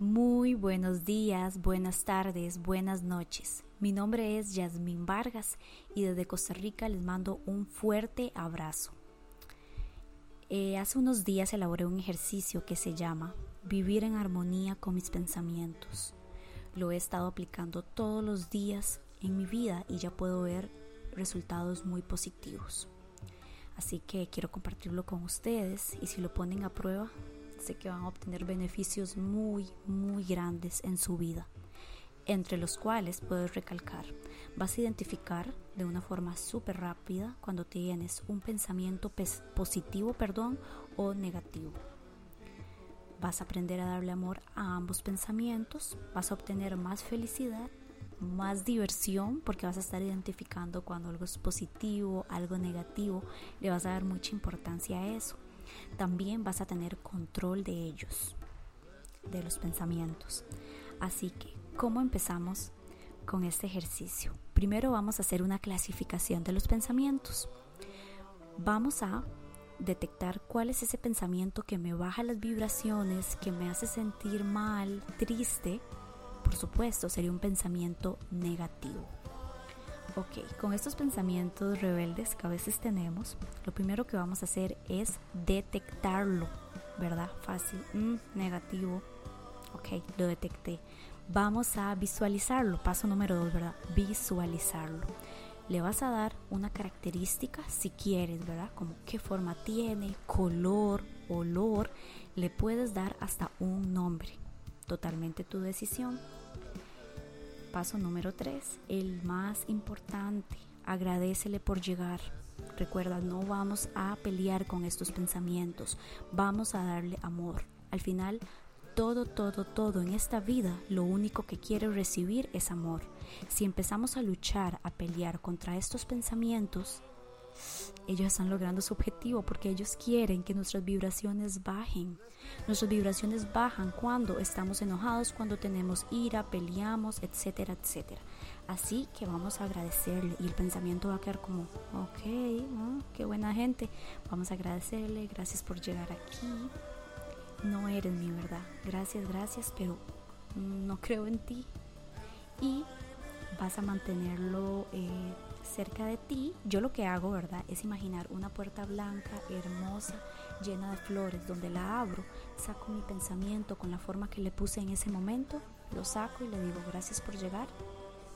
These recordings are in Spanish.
Muy buenos días, buenas tardes, buenas noches. Mi nombre es Yasmín Vargas y desde Costa Rica les mando un fuerte abrazo. Eh, hace unos días elaboré un ejercicio que se llama Vivir en armonía con mis pensamientos. Lo he estado aplicando todos los días en mi vida y ya puedo ver resultados muy positivos. Así que quiero compartirlo con ustedes y si lo ponen a prueba, sé que van a obtener beneficios muy, muy grandes en su vida, entre los cuales puedes recalcar, vas a identificar de una forma súper rápida cuando tienes un pensamiento positivo, perdón, o negativo. Vas a aprender a darle amor a ambos pensamientos, vas a obtener más felicidad más diversión porque vas a estar identificando cuando algo es positivo, algo negativo, le vas a dar mucha importancia a eso. También vas a tener control de ellos, de los pensamientos. Así que, ¿cómo empezamos con este ejercicio? Primero vamos a hacer una clasificación de los pensamientos. Vamos a detectar cuál es ese pensamiento que me baja las vibraciones, que me hace sentir mal, triste, por supuesto, sería un pensamiento negativo. Ok, con estos pensamientos rebeldes que a veces tenemos, lo primero que vamos a hacer es detectarlo, ¿verdad? Fácil, mm, negativo. Ok, lo detecté. Vamos a visualizarlo, paso número dos, ¿verdad? Visualizarlo. Le vas a dar una característica si quieres, ¿verdad? Como qué forma tiene, color, olor. Le puedes dar hasta un nombre totalmente tu decisión. Paso número 3, el más importante, agradecele por llegar. Recuerda, no vamos a pelear con estos pensamientos, vamos a darle amor. Al final, todo, todo, todo en esta vida, lo único que quiere recibir es amor. Si empezamos a luchar, a pelear contra estos pensamientos, ellos están logrando su objetivo porque ellos quieren que nuestras vibraciones bajen. Nuestras vibraciones bajan cuando estamos enojados, cuando tenemos ira, peleamos, etcétera, etcétera. Así que vamos a agradecerle y el pensamiento va a quedar como, ok, qué buena gente. Vamos a agradecerle, gracias por llegar aquí. No eres mi verdad. Gracias, gracias, pero no creo en ti. Y vas a mantenerlo eh, cerca de ti, yo lo que hago, ¿verdad? Es imaginar una puerta blanca, hermosa, llena de flores, donde la abro, saco mi pensamiento con la forma que le puse en ese momento, lo saco y le digo gracias por llegar,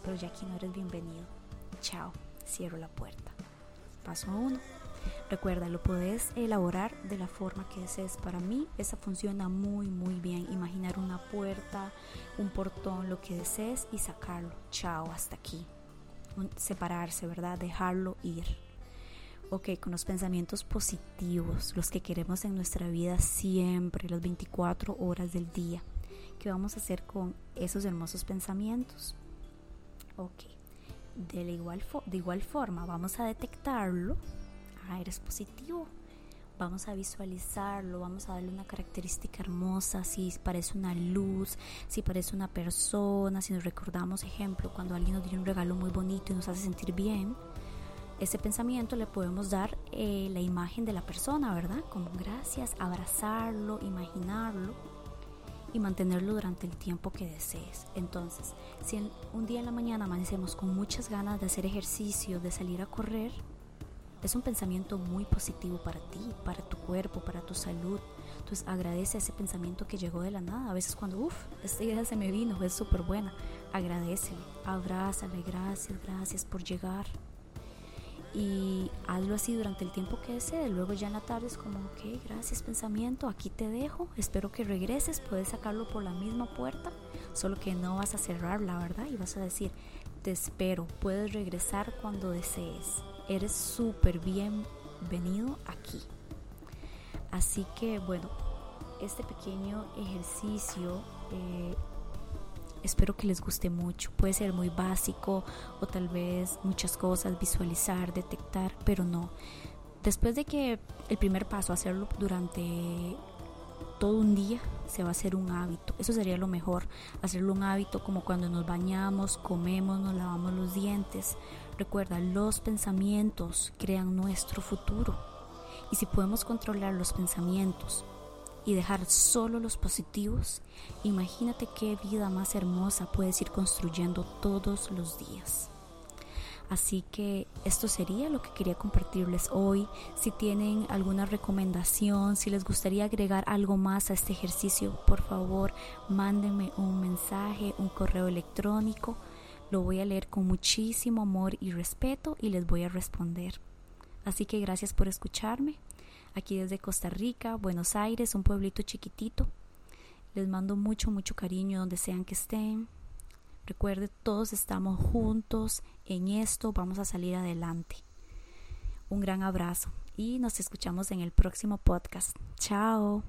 pero ya aquí no eres bienvenido. Chao, cierro la puerta. Paso uno. Recuerda, lo puedes elaborar de la forma que desees. Para mí, esa funciona muy, muy bien. Imaginar una puerta, un portón, lo que desees y sacarlo. Chao, hasta aquí separarse, ¿verdad? Dejarlo ir. Ok, con los pensamientos positivos, los que queremos en nuestra vida siempre, las 24 horas del día. ¿Qué vamos a hacer con esos hermosos pensamientos? Ok, de igual, de igual forma vamos a detectarlo. Ah, eres positivo, vamos a visualizarlo, vamos a darle una característica hermosa, si parece una luz, si parece una persona, si nos recordamos, ejemplo, cuando alguien nos dio un regalo muy bonito y nos hace sentir bien, ese pensamiento le podemos dar eh, la imagen de la persona, ¿verdad? Como gracias, abrazarlo, imaginarlo y mantenerlo durante el tiempo que desees. Entonces, si un día en la mañana amanecemos con muchas ganas de hacer ejercicio, de salir a correr, es un pensamiento muy positivo para ti, para tu cuerpo, para tu salud. Entonces agradece ese pensamiento que llegó de la nada. A veces cuando, uff, esta idea se me vino, es súper buena. Agradecele, abrázale, gracias, gracias por llegar. Y hazlo así durante el tiempo que desees. Luego ya en la tarde es como, ok, gracias pensamiento, aquí te dejo. Espero que regreses. Puedes sacarlo por la misma puerta, solo que no vas a cerrarla, ¿verdad? Y vas a decir, te espero, puedes regresar cuando desees eres súper bienvenido aquí. Así que bueno, este pequeño ejercicio eh, espero que les guste mucho. Puede ser muy básico o tal vez muchas cosas, visualizar, detectar, pero no. Después de que el primer paso, hacerlo durante todo un día, se va a hacer un hábito. Eso sería lo mejor, hacerlo un hábito como cuando nos bañamos, comemos, nos lavamos los dientes Recuerda, los pensamientos crean nuestro futuro. Y si podemos controlar los pensamientos y dejar solo los positivos, imagínate qué vida más hermosa puedes ir construyendo todos los días. Así que esto sería lo que quería compartirles hoy. Si tienen alguna recomendación, si les gustaría agregar algo más a este ejercicio, por favor, mándenme un mensaje, un correo electrónico. Lo voy a leer con muchísimo amor y respeto y les voy a responder. Así que gracias por escucharme. Aquí desde Costa Rica, Buenos Aires, un pueblito chiquitito. Les mando mucho, mucho cariño donde sean que estén. Recuerde, todos estamos juntos en esto, vamos a salir adelante. Un gran abrazo y nos escuchamos en el próximo podcast. Chao.